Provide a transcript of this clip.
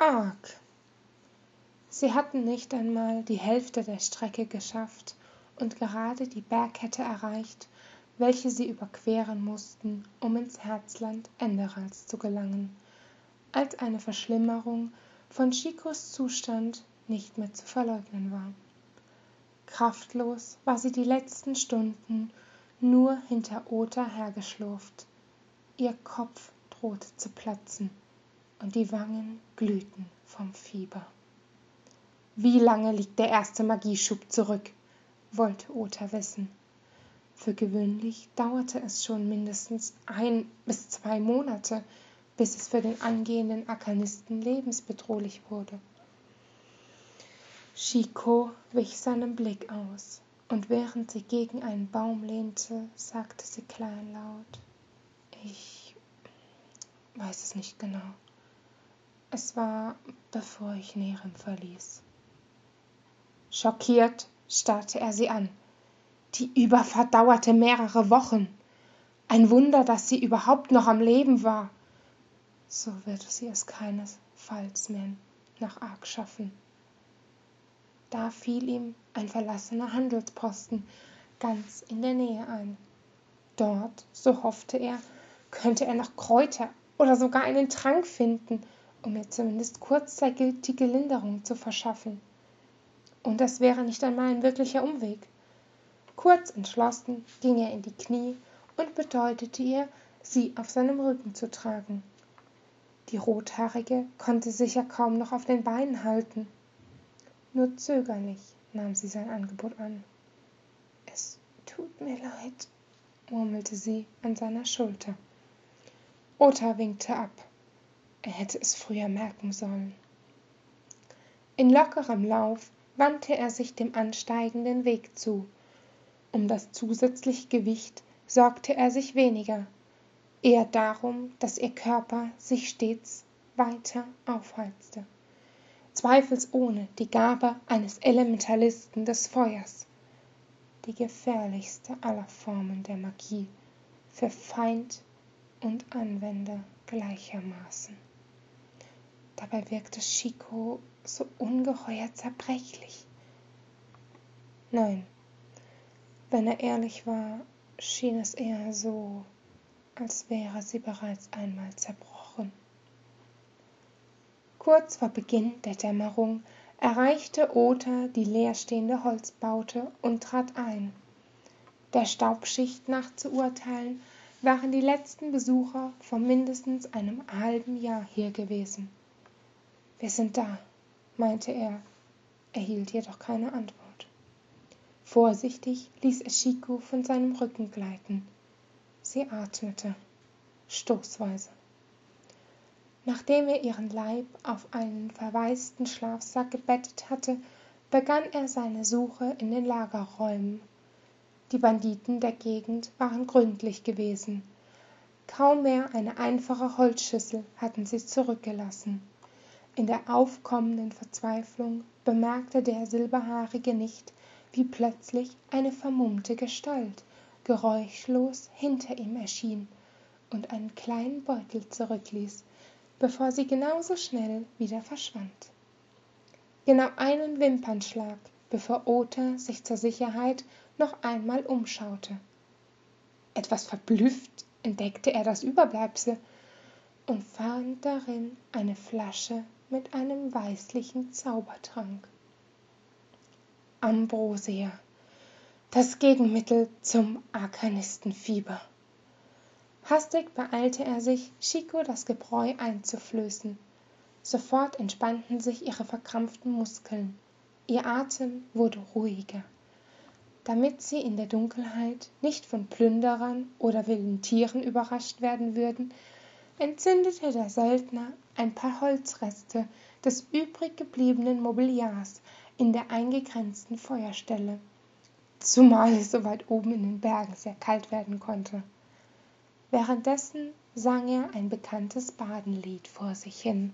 arg. Sie hatten nicht einmal die Hälfte der Strecke geschafft und gerade die Bergkette erreicht, welche sie überqueren mussten, um ins Herzland Enderals zu gelangen, als eine Verschlimmerung von Chicos Zustand nicht mehr zu verleugnen war. Kraftlos war sie die letzten Stunden nur hinter Ota hergeschlurft. Ihr Kopf drohte zu platzen und die Wangen glühten vom Fieber. Wie lange liegt der erste Magieschub zurück? wollte Ota wissen. Für gewöhnlich dauerte es schon mindestens ein bis zwei Monate, bis es für den angehenden Akanisten lebensbedrohlich wurde. Chico wich seinem Blick aus, und während sie gegen einen Baum lehnte, sagte sie kleinlaut Ich weiß es nicht genau. Es war, bevor ich Nerem verließ. Schockiert starrte er sie an. Die Überfahrt dauerte mehrere Wochen. Ein Wunder, dass sie überhaupt noch am Leben war. So würde sie es keinesfalls mehr nach Ark schaffen. Da fiel ihm ein verlassener Handelsposten ganz in der Nähe ein. Dort, so hoffte er, könnte er noch Kräuter oder sogar einen Trank finden, um ihr zumindest kurzzeitige Linderung zu verschaffen. Und das wäre nicht einmal ein wirklicher Umweg. Kurz entschlossen ging er in die Knie und bedeutete ihr, sie auf seinem Rücken zu tragen. Die Rothaarige konnte sich ja kaum noch auf den Beinen halten. Nur zögerlich nahm sie sein Angebot an. Es tut mir leid, murmelte sie an seiner Schulter. Ota winkte ab. Er hätte es früher merken sollen. In lockerem Lauf wandte er sich dem ansteigenden Weg zu. Um das zusätzliche Gewicht sorgte er sich weniger, eher darum, dass ihr Körper sich stets weiter aufheizte. Zweifelsohne die Gabe eines Elementalisten des Feuers, die gefährlichste aller Formen der Magie, für Feind und Anwender gleichermaßen. Dabei wirkte Chico so ungeheuer zerbrechlich. Nein, wenn er ehrlich war, schien es eher so, als wäre sie bereits einmal zerbrochen. Kurz vor Beginn der Dämmerung erreichte Ota die leerstehende Holzbaute und trat ein. Der Staubschicht nach zu urteilen, waren die letzten Besucher vor mindestens einem halben Jahr hier gewesen. Wir sind da, meinte er, erhielt jedoch keine Antwort. Vorsichtig ließ er Chico von seinem Rücken gleiten. Sie atmete, stoßweise. Nachdem er ihren Leib auf einen verwaisten Schlafsack gebettet hatte, begann er seine Suche in den Lagerräumen. Die Banditen der Gegend waren gründlich gewesen. Kaum mehr eine einfache Holzschüssel hatten sie zurückgelassen. In der aufkommenden Verzweiflung bemerkte der Silberhaarige nicht, wie plötzlich eine vermummte Gestalt geräuschlos hinter ihm erschien und einen kleinen Beutel zurückließ, bevor sie genauso schnell wieder verschwand. Genau einen Wimpernschlag, bevor Ota sich zur Sicherheit noch einmal umschaute. Etwas verblüfft entdeckte er das Überbleibsel und fand darin eine Flasche mit einem weißlichen Zaubertrank. Ambrosia, das Gegenmittel zum Arkanistenfieber. Hastig beeilte er sich, Chico das Gebräu einzuflößen. Sofort entspannten sich ihre verkrampften Muskeln. Ihr Atem wurde ruhiger. Damit sie in der Dunkelheit nicht von Plünderern oder wilden Tieren überrascht werden würden, entzündete der Söldner ein paar Holzreste des übrig gebliebenen Mobiliars in der eingegrenzten Feuerstelle, zumal es so weit oben in den Bergen sehr kalt werden konnte. Währenddessen sang er ein bekanntes Badenlied vor sich hin.